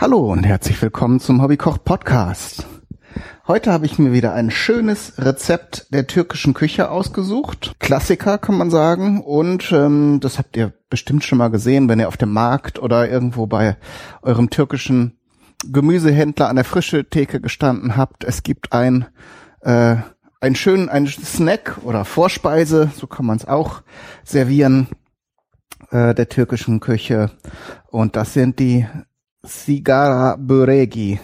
Hallo und herzlich willkommen zum Hobbykoch Podcast. Heute habe ich mir wieder ein schönes Rezept der türkischen Küche ausgesucht. Klassiker kann man sagen. Und ähm, das habt ihr bestimmt schon mal gesehen, wenn ihr auf dem Markt oder irgendwo bei eurem türkischen Gemüsehändler an der frische Theke gestanden habt. Es gibt ein äh, ein schönen ein Snack oder Vorspeise, so kann man es auch servieren äh, der türkischen Küche. Und das sind die Sigara Böregi.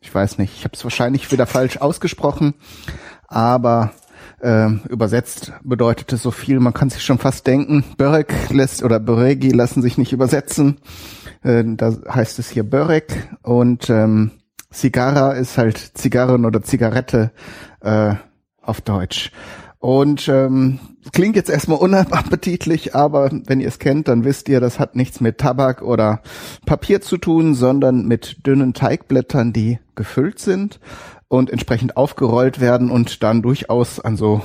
Ich weiß nicht, ich habe es wahrscheinlich wieder falsch ausgesprochen, aber äh, übersetzt bedeutet es so viel, man kann sich schon fast denken. Börek lässt oder Böregi lassen sich nicht übersetzen. Äh, da heißt es hier Börek und ähm, Sigara ist halt Zigarren oder Zigarette äh, auf Deutsch. Und ähm, klingt jetzt erstmal unappetitlich, aber wenn ihr es kennt, dann wisst ihr, das hat nichts mit Tabak oder Papier zu tun, sondern mit dünnen Teigblättern, die gefüllt sind und entsprechend aufgerollt werden und dann durchaus an so,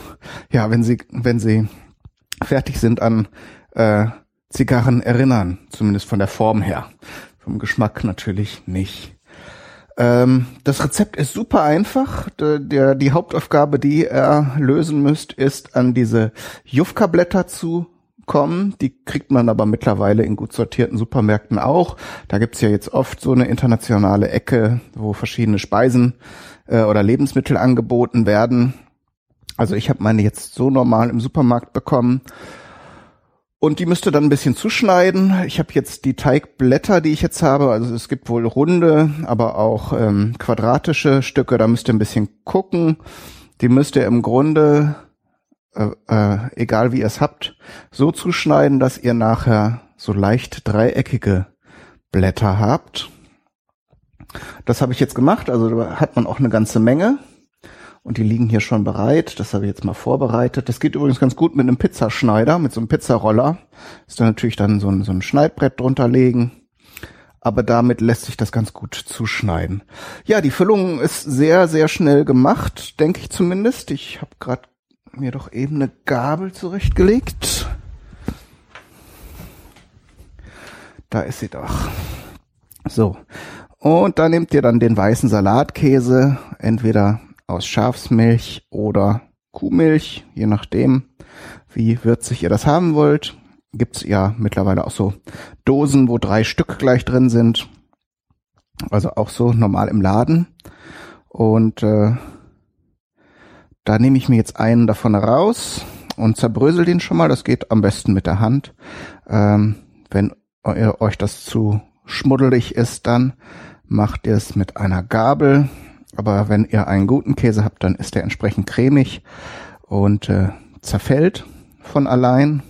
ja, wenn sie, wenn sie fertig sind, an äh, Zigarren erinnern, zumindest von der Form her. Vom Geschmack natürlich nicht. Ähm, das Rezept ist super einfach. Der, der, die Hauptaufgabe, die ihr lösen müsst, ist an diese Jufka-Blätter zu kommen. Die kriegt man aber mittlerweile in gut sortierten Supermärkten auch. Da gibt's ja jetzt oft so eine internationale Ecke, wo verschiedene Speisen äh, oder Lebensmittel angeboten werden. Also ich habe meine jetzt so normal im Supermarkt bekommen und die müsste dann ein bisschen zuschneiden. Ich habe jetzt die Teigblätter, die ich jetzt habe. Also es gibt wohl runde, aber auch ähm, quadratische Stücke. Da müsst ihr ein bisschen gucken. Die müsst ihr im Grunde, äh, äh, egal wie ihr es habt, so zuschneiden, dass ihr nachher so leicht dreieckige Blätter habt. Das habe ich jetzt gemacht. Also da hat man auch eine ganze Menge. Und die liegen hier schon bereit. Das habe ich jetzt mal vorbereitet. Das geht übrigens ganz gut mit einem Pizzaschneider, mit so einem Pizzaroller. Ist da natürlich dann so ein, so ein Schneidbrett drunter legen. Aber damit lässt sich das ganz gut zuschneiden. Ja, die Füllung ist sehr, sehr schnell gemacht, denke ich zumindest. Ich habe gerade mir doch eben eine Gabel zurechtgelegt. Da ist sie doch. So. Und da nehmt ihr dann den weißen Salatkäse, entweder aus Schafsmilch oder Kuhmilch, je nachdem, wie würzig ihr das haben wollt. Gibt's ja mittlerweile auch so Dosen, wo drei Stück gleich drin sind. Also auch so normal im Laden. Und äh, da nehme ich mir jetzt einen davon raus und zerbrösel den schon mal. Das geht am besten mit der Hand. Ähm, wenn euch das zu schmuddelig ist, dann macht ihr es mit einer Gabel aber wenn ihr einen guten Käse habt, dann ist der entsprechend cremig und äh, zerfällt von allein.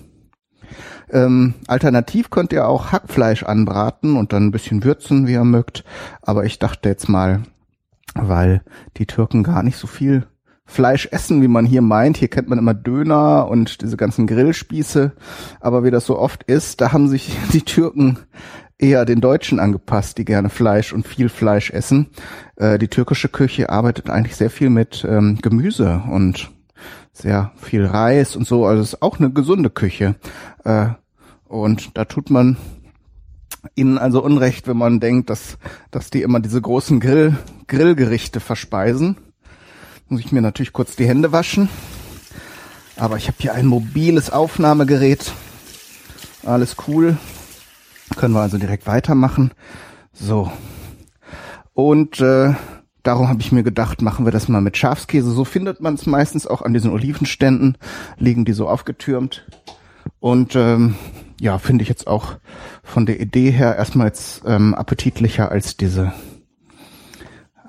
Ähm, alternativ könnt ihr auch Hackfleisch anbraten und dann ein bisschen würzen, wie ihr mögt. Aber ich dachte jetzt mal, weil die Türken gar nicht so viel Fleisch essen, wie man hier meint. Hier kennt man immer Döner und diese ganzen Grillspieße. Aber wie das so oft ist, da haben sich die Türken eher den Deutschen angepasst, die gerne Fleisch und viel Fleisch essen. Äh, die türkische Küche arbeitet eigentlich sehr viel mit ähm, Gemüse und sehr viel Reis und so. Also es ist auch eine gesunde Küche. Äh, und da tut man ihnen also Unrecht, wenn man denkt, dass, dass die immer diese großen Grill, Grillgerichte verspeisen. Muss ich mir natürlich kurz die Hände waschen. Aber ich habe hier ein mobiles Aufnahmegerät. Alles cool. Können wir also direkt weitermachen. So. Und äh, darum habe ich mir gedacht, machen wir das mal mit Schafskäse. So findet man es meistens auch an diesen Olivenständen, liegen die so aufgetürmt. Und ähm, ja, finde ich jetzt auch von der Idee her erstmal jetzt ähm, appetitlicher als diese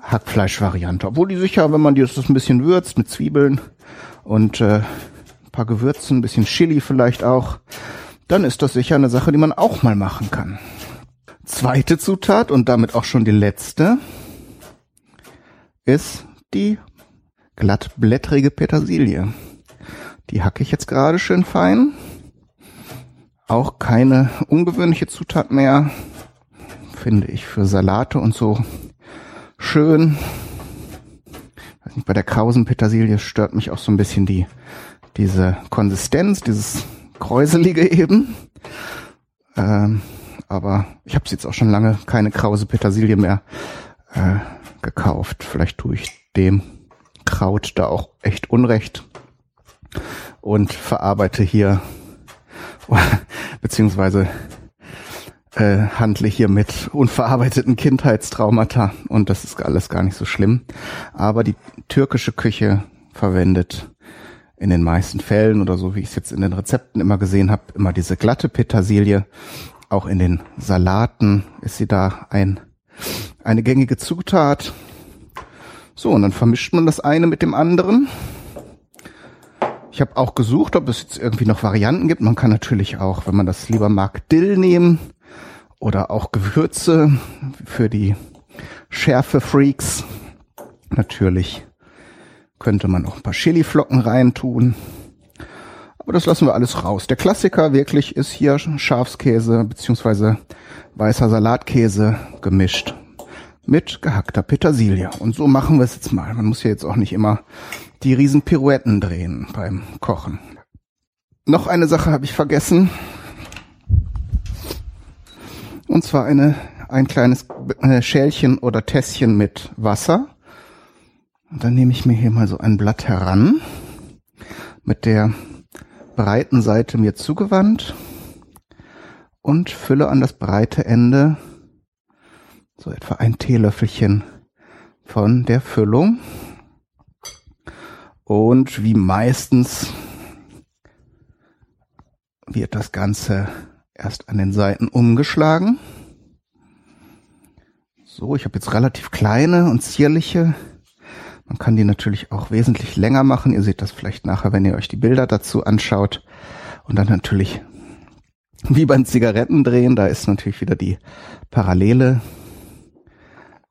Hackfleisch-Variante. Obwohl die sicher, wenn man die das ein bisschen würzt mit Zwiebeln und äh, ein paar Gewürzen, ein bisschen Chili vielleicht auch, dann ist das sicher eine Sache, die man auch mal machen kann. Zweite Zutat und damit auch schon die letzte ist die glattblättrige Petersilie. Die hacke ich jetzt gerade schön fein. Auch keine ungewöhnliche Zutat mehr, finde ich für Salate und so schön. Bei der krausen Petersilie stört mich auch so ein bisschen die diese Konsistenz, dieses Kräuselige eben. Ähm, aber ich habe jetzt auch schon lange keine krause Petersilie mehr äh, gekauft. Vielleicht tue ich dem Kraut da auch echt Unrecht und verarbeite hier beziehungsweise äh, handle hier mit unverarbeiteten Kindheitstraumata und das ist alles gar nicht so schlimm. Aber die türkische Küche verwendet in den meisten Fällen oder so wie ich es jetzt in den Rezepten immer gesehen habe, immer diese glatte Petersilie. Auch in den Salaten ist sie da ein, eine gängige Zutat. So, und dann vermischt man das eine mit dem anderen. Ich habe auch gesucht, ob es jetzt irgendwie noch Varianten gibt. Man kann natürlich auch, wenn man das lieber mag, Dill nehmen oder auch Gewürze für die Schärfe-Freaks. Natürlich könnte man auch ein paar Chiliflocken reintun. Aber das lassen wir alles raus. Der Klassiker wirklich ist hier Schafskäse beziehungsweise weißer Salatkäse gemischt mit gehackter Petersilie. Und so machen wir es jetzt mal. Man muss ja jetzt auch nicht immer die riesen Pirouetten drehen beim Kochen. Noch eine Sache habe ich vergessen. Und zwar eine, ein kleines äh, Schälchen oder Tässchen mit Wasser. Und dann nehme ich mir hier mal so ein Blatt heran, mit der breiten Seite mir zugewandt und fülle an das breite Ende so etwa ein Teelöffelchen von der Füllung. Und wie meistens wird das Ganze erst an den Seiten umgeschlagen. So, ich habe jetzt relativ kleine und zierliche. Man kann die natürlich auch wesentlich länger machen. Ihr seht das vielleicht nachher, wenn ihr euch die Bilder dazu anschaut. Und dann natürlich wie beim Zigarettendrehen, da ist natürlich wieder die Parallele.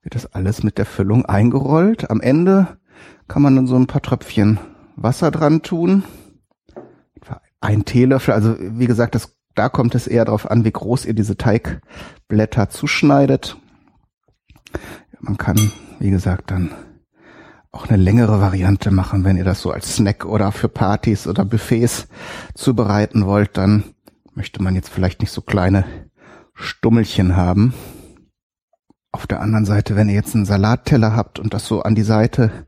Wird das alles mit der Füllung eingerollt. Am Ende kann man dann so ein paar Tröpfchen Wasser dran tun. Ein Teelöffel, also wie gesagt, das da kommt es eher darauf an, wie groß ihr diese Teigblätter zuschneidet. Man kann, wie gesagt, dann auch eine längere Variante machen, wenn ihr das so als Snack oder für Partys oder Buffets zubereiten wollt, dann möchte man jetzt vielleicht nicht so kleine Stummelchen haben. Auf der anderen Seite, wenn ihr jetzt einen Salatteller habt und das so an die Seite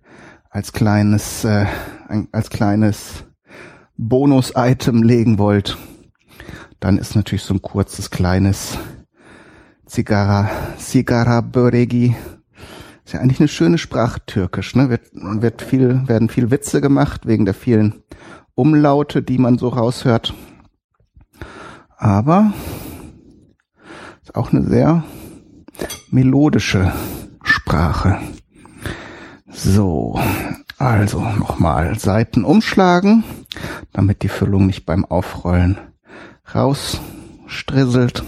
als kleines, äh, als kleines Bonus-Item legen wollt, dann ist natürlich so ein kurzes, kleines Zigarra, Sigara Böregi. Ist ja eigentlich eine schöne Sprache, Türkisch, ne? Wird, wird viel, werden viel Witze gemacht wegen der vielen Umlaute, die man so raushört. Aber ist auch eine sehr melodische Sprache. So, also nochmal Seiten umschlagen, damit die Füllung nicht beim Aufrollen rausstrisselt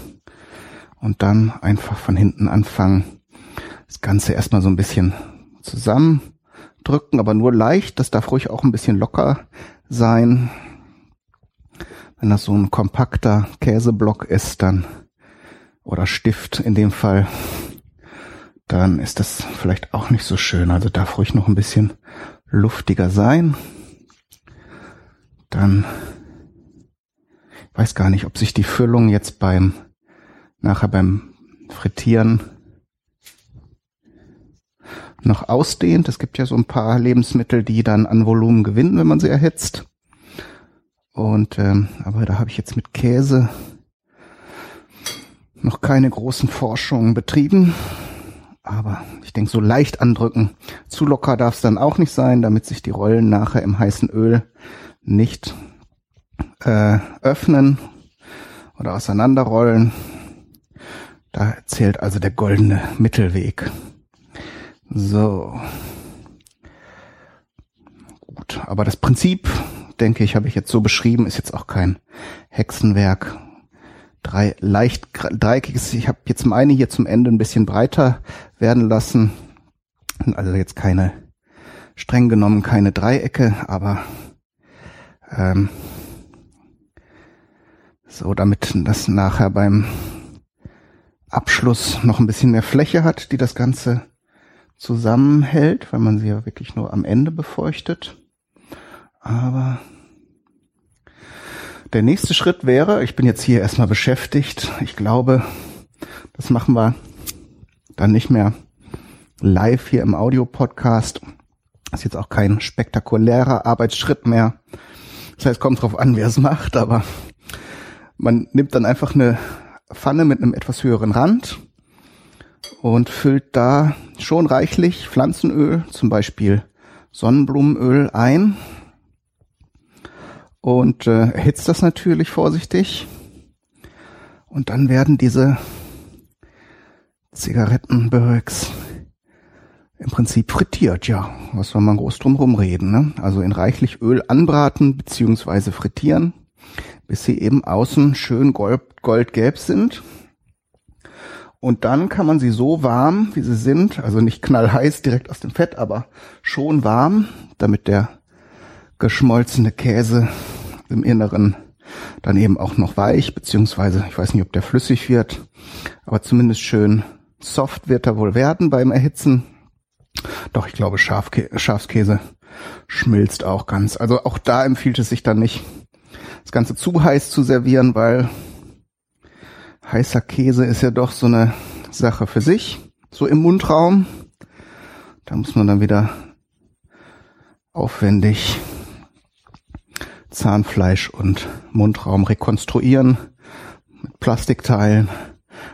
und dann einfach von hinten anfangen, das Ganze erstmal so ein bisschen zusammendrücken, aber nur leicht, das darf ruhig auch ein bisschen locker sein. Wenn das so ein kompakter Käseblock ist, dann oder Stift in dem Fall, dann ist das vielleicht auch nicht so schön. Also darf ruhig noch ein bisschen luftiger sein. Dann weiß gar nicht, ob sich die Füllung jetzt beim, nachher beim Frittieren noch ausdehnt. Es gibt ja so ein paar Lebensmittel, die dann an Volumen gewinnen, wenn man sie erhitzt. Und ähm, aber da habe ich jetzt mit Käse noch keine großen Forschungen betrieben. Aber ich denke, so leicht andrücken. Zu locker darf es dann auch nicht sein, damit sich die Rollen nachher im heißen Öl nicht äh, öffnen oder auseinanderrollen. Da zählt also der goldene Mittelweg. So. Gut, aber das Prinzip, denke ich, habe ich jetzt so beschrieben, ist jetzt auch kein Hexenwerk. Drei leicht dreieckiges, ich habe jetzt meine hier zum Ende ein bisschen breiter werden lassen. Also jetzt keine, streng genommen keine Dreiecke, aber ähm, so, damit das nachher beim Abschluss noch ein bisschen mehr Fläche hat, die das Ganze zusammenhält, weil man sie ja wirklich nur am Ende befeuchtet. Aber der nächste Schritt wäre, ich bin jetzt hier erstmal beschäftigt, ich glaube, Das machen wir dann nicht mehr live hier im Audio-Podcast. Ist jetzt auch kein spektakulärer Arbeitsschritt mehr. Das heißt, kommt drauf an, wer es macht, aber man nimmt dann einfach eine Pfanne mit einem etwas höheren Rand und füllt da schon reichlich Pflanzenöl, zum Beispiel Sonnenblumenöl ein und äh, erhitzt das natürlich vorsichtig. Und dann werden diese Zigarettenbirks im Prinzip frittiert, ja. Was soll man groß drum rumreden, ne? Also in reichlich Öl anbraten beziehungsweise frittieren, bis sie eben außen schön gold, goldgelb sind. Und dann kann man sie so warm, wie sie sind, also nicht knallheiß direkt aus dem Fett, aber schon warm, damit der geschmolzene Käse im Inneren dann eben auch noch weich, beziehungsweise ich weiß nicht, ob der flüssig wird, aber zumindest schön soft wird er wohl werden beim Erhitzen. Doch, ich glaube, Schafkä Schafskäse schmilzt auch ganz. Also auch da empfiehlt es sich dann nicht, das Ganze zu heiß zu servieren, weil heißer Käse ist ja doch so eine Sache für sich, so im Mundraum. Da muss man dann wieder aufwendig Zahnfleisch und Mundraum rekonstruieren mit Plastikteilen.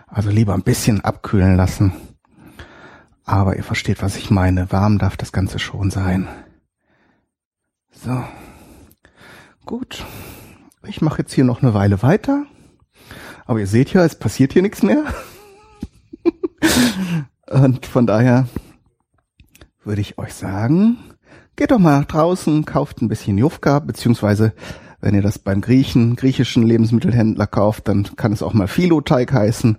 Also lieber ein bisschen abkühlen lassen. Aber ihr versteht, was ich meine. Warm darf das Ganze schon sein. So. Gut. Ich mache jetzt hier noch eine Weile weiter. Aber ihr seht ja, es passiert hier nichts mehr. Und von daher würde ich euch sagen, geht doch mal draußen, kauft ein bisschen Jufka, beziehungsweise wenn ihr das beim Griechen, griechischen Lebensmittelhändler kauft, dann kann es auch mal Filoteig heißen.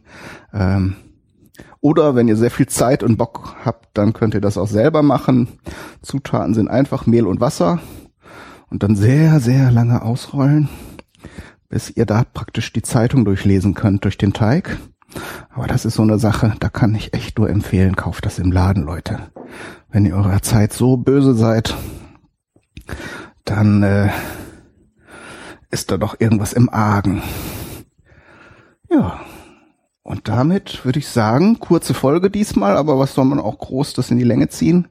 Ähm, oder wenn ihr sehr viel Zeit und Bock habt, dann könnt ihr das auch selber machen. Zutaten sind einfach Mehl und Wasser und dann sehr, sehr lange ausrollen, bis ihr da praktisch die Zeitung durchlesen könnt durch den Teig. Aber das ist so eine Sache, da kann ich echt nur empfehlen, kauft das im Laden, Leute. Wenn ihr eurer Zeit so böse seid, dann äh, ist da doch irgendwas im Argen. Ja. Und damit würde ich sagen, kurze Folge diesmal, aber was soll man auch groß das in die Länge ziehen?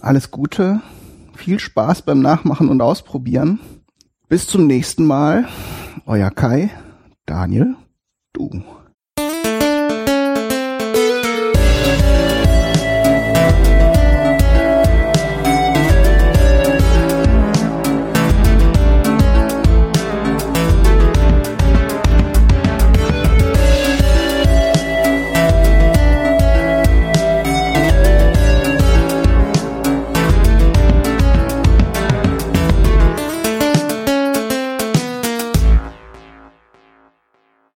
Alles Gute, viel Spaß beim Nachmachen und Ausprobieren. Bis zum nächsten Mal. Euer Kai, Daniel, du.